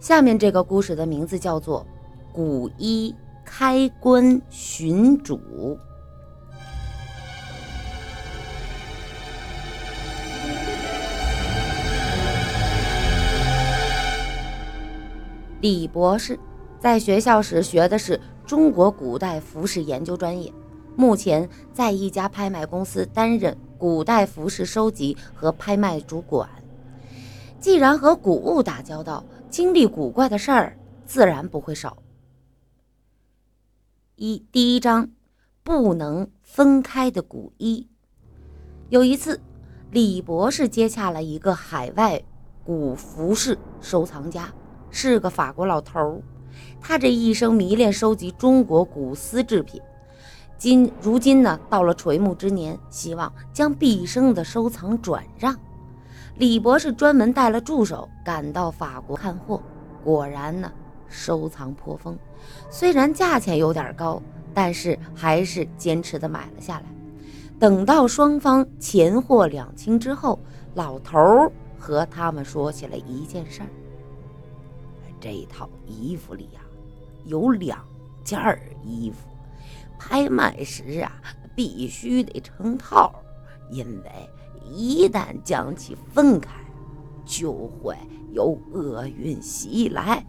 下面这个故事的名字叫做《古一开棺寻主》。李博士在学校时学的是中国古代服饰研究专业，目前在一家拍卖公司担任古代服饰收集和拍卖主管。既然和古物打交道，经历古怪的事儿自然不会少。一第一章，不能分开的古衣。有一次，李博士接洽了一个海外古服饰收藏家。是个法国老头儿，他这一生迷恋收集中国古丝制品，今如今呢到了垂暮之年，希望将毕生的收藏转让。李博士专门带了助手赶到法国看货，果然呢收藏颇丰，虽然价钱有点高，但是还是坚持的买了下来。等到双方钱货两清之后，老头儿和他们说起了一件事儿。这套衣服里呀，有两件衣服，拍卖时啊必须得成套，因为一旦将其分开，就会有厄运袭来。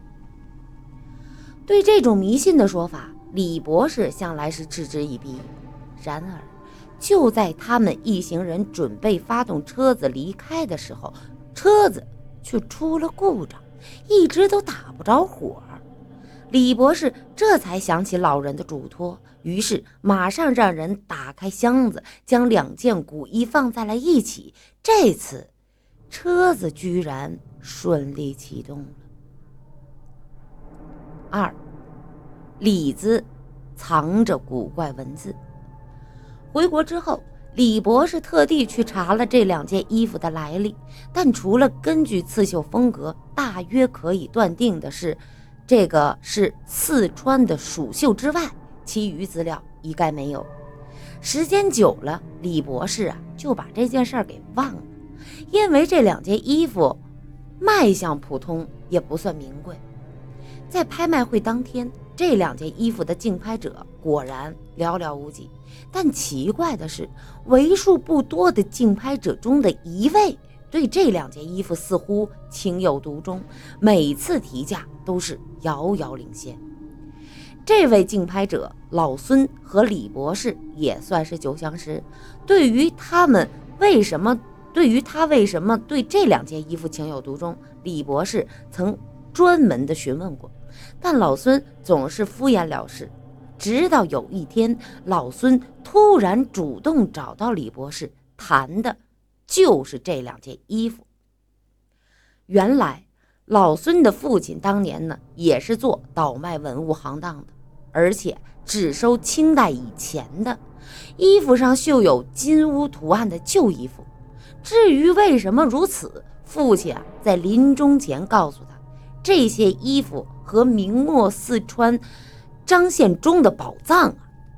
对这种迷信的说法，李博士向来是嗤之以鼻。然而，就在他们一行人准备发动车子离开的时候，车子却出了故障。一直都打不着火，李博士这才想起老人的嘱托，于是马上让人打开箱子，将两件古衣放在了一起。这次，车子居然顺利启动了。二，李子藏着古怪文字。回国之后。李博士特地去查了这两件衣服的来历，但除了根据刺绣风格大约可以断定的是，这个是四川的蜀绣之外，其余资料一概没有。时间久了，李博士啊就把这件事儿给忘了，因为这两件衣服卖相普通，也不算名贵。在拍卖会当天，这两件衣服的竞拍者果然寥寥无几。但奇怪的是，为数不多的竞拍者中的一位对这两件衣服似乎情有独钟，每次提价都是遥遥领先。这位竞拍者老孙和李博士也算是旧相识，对于他们为什么，对于他为什么对这两件衣服情有独钟，李博士曾专门的询问过。但老孙总是敷衍了事，直到有一天，老孙突然主动找到李博士，谈的就是这两件衣服。原来，老孙的父亲当年呢，也是做倒卖文物行当的，而且只收清代以前的衣服上绣有金乌图案的旧衣服。至于为什么如此，父亲啊，在临终前告诉他，这些衣服。和明末四川张献忠的宝藏啊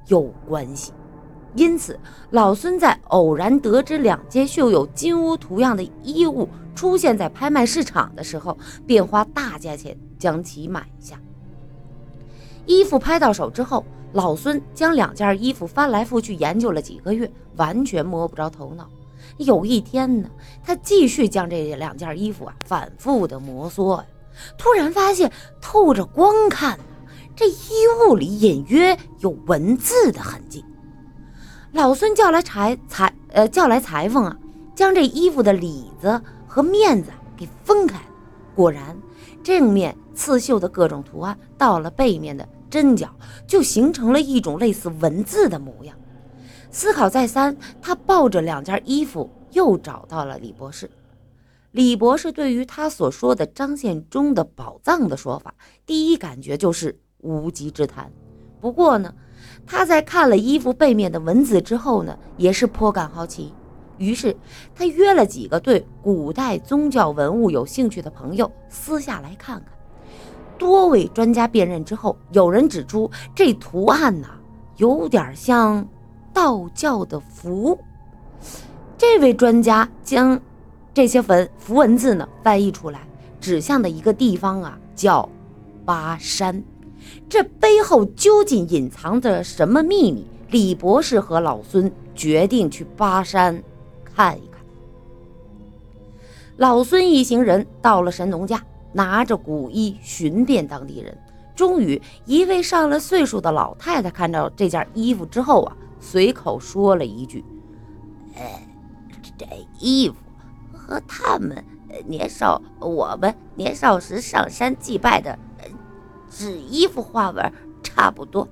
有关系，因此老孙在偶然得知两件绣有金乌图样的衣物出现在拍卖市场的时候，便花大价钱将其买下。衣服拍到手之后，老孙将两件衣服翻来覆去研究了几个月，完全摸不着头脑。有一天呢，他继续将这两件衣服啊反复的摩挲。突然发现，透着光看，这衣物里隐约有文字的痕迹。老孙叫来裁裁呃叫来裁缝啊，将这衣服的里子和面子给分开。果然，正面刺绣的各种图案，到了背面的针脚，就形成了一种类似文字的模样。思考再三，他抱着两件衣服，又找到了李博士。李博士对于他所说的张献忠的宝藏的说法，第一感觉就是无稽之谈。不过呢，他在看了衣服背面的文字之后呢，也是颇感好奇。于是他约了几个对古代宗教文物有兴趣的朋友，私下来看看。多位专家辨认之后，有人指出这图案呐，有点像道教的符。这位专家将。这些文符文字呢，翻译出来，指向的一个地方啊，叫巴山。这背后究竟隐藏着什么秘密？李博士和老孙决定去巴山看一看。老孙一行人到了神农架，拿着古衣寻遍当地人。终于，一位上了岁数的老太太看到这件衣服之后啊，随口说了一句：“哎，这衣服和他们年少我们年少时上山祭拜的纸衣服花纹差不多。”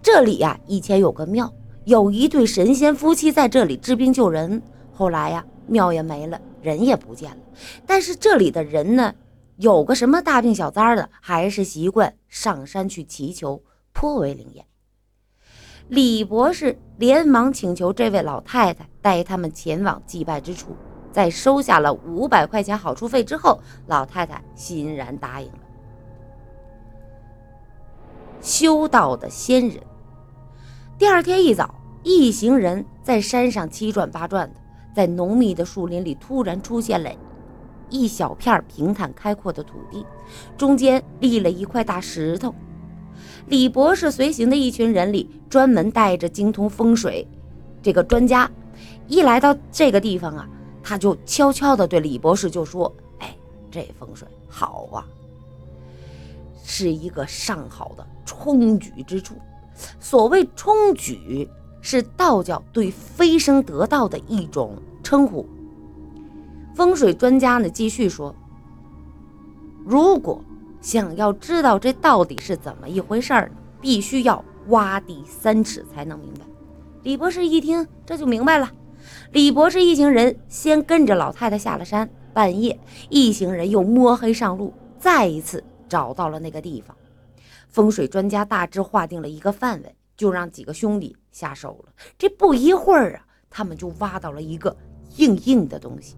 这里呀，以前有个庙，有一对神仙夫妻在这里治病救人。后来呀，庙也没了，人也不见了。但是这里的人呢？有个什么大病小灾的，还是习惯上山去祈求，颇为灵验。李博士连忙请求这位老太太带他们前往祭拜之处，在收下了五百块钱好处费之后，老太太欣然答应了。修道的仙人。第二天一早，一行人在山上七转八转的，在浓密的树林里突然出现了。一小片平坦开阔的土地，中间立了一块大石头。李博士随行的一群人里，专门带着精通风水这个专家，一来到这个地方啊，他就悄悄地对李博士就说：“哎，这风水好啊，是一个上好的冲举之处。所谓冲举，是道教对飞升得道的一种称呼。”风水专家呢继续说：“如果想要知道这到底是怎么一回事儿，必须要挖地三尺才能明白。”李博士一听这就明白了。李博士一行人先跟着老太太下了山，半夜一行人又摸黑上路，再一次找到了那个地方。风水专家大致划定了一个范围，就让几个兄弟下手了。这不一会儿啊，他们就挖到了一个硬硬的东西。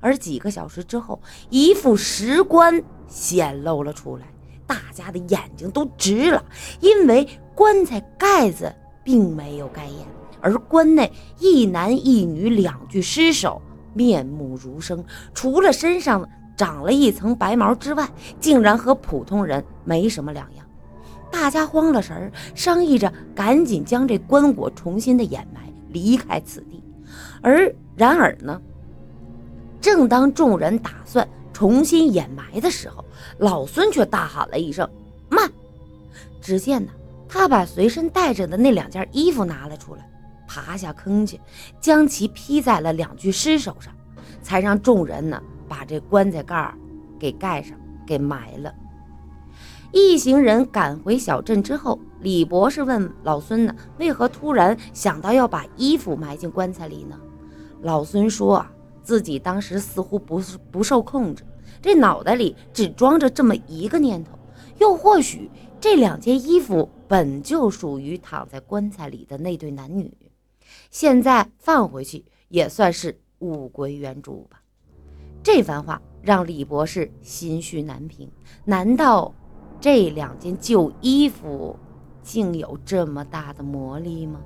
而几个小时之后，一副石棺显露了出来，大家的眼睛都直了，因为棺材盖子并没有盖严，而棺内一男一女两具尸首面目如生，除了身上长了一层白毛之外，竟然和普通人没什么两样。大家慌了神儿，商议着赶紧将这棺椁重新的掩埋，离开此地。而然而呢？正当众人打算重新掩埋的时候，老孙却大喊了一声：“慢！”只见呢，他把随身带着的那两件衣服拿了出来，爬下坑去，将其披在了两具尸首上，才让众人呢把这棺材盖给盖上，给埋了。一行人赶回小镇之后，李博士问老孙呢：“为何突然想到要把衣服埋进棺材里呢？”老孙说：“。”自己当时似乎不是不受控制，这脑袋里只装着这么一个念头，又或许这两件衣服本就属于躺在棺材里的那对男女，现在放回去也算是物归原主吧。这番话让李博士心绪难平，难道这两件旧衣服竟有这么大的魔力吗？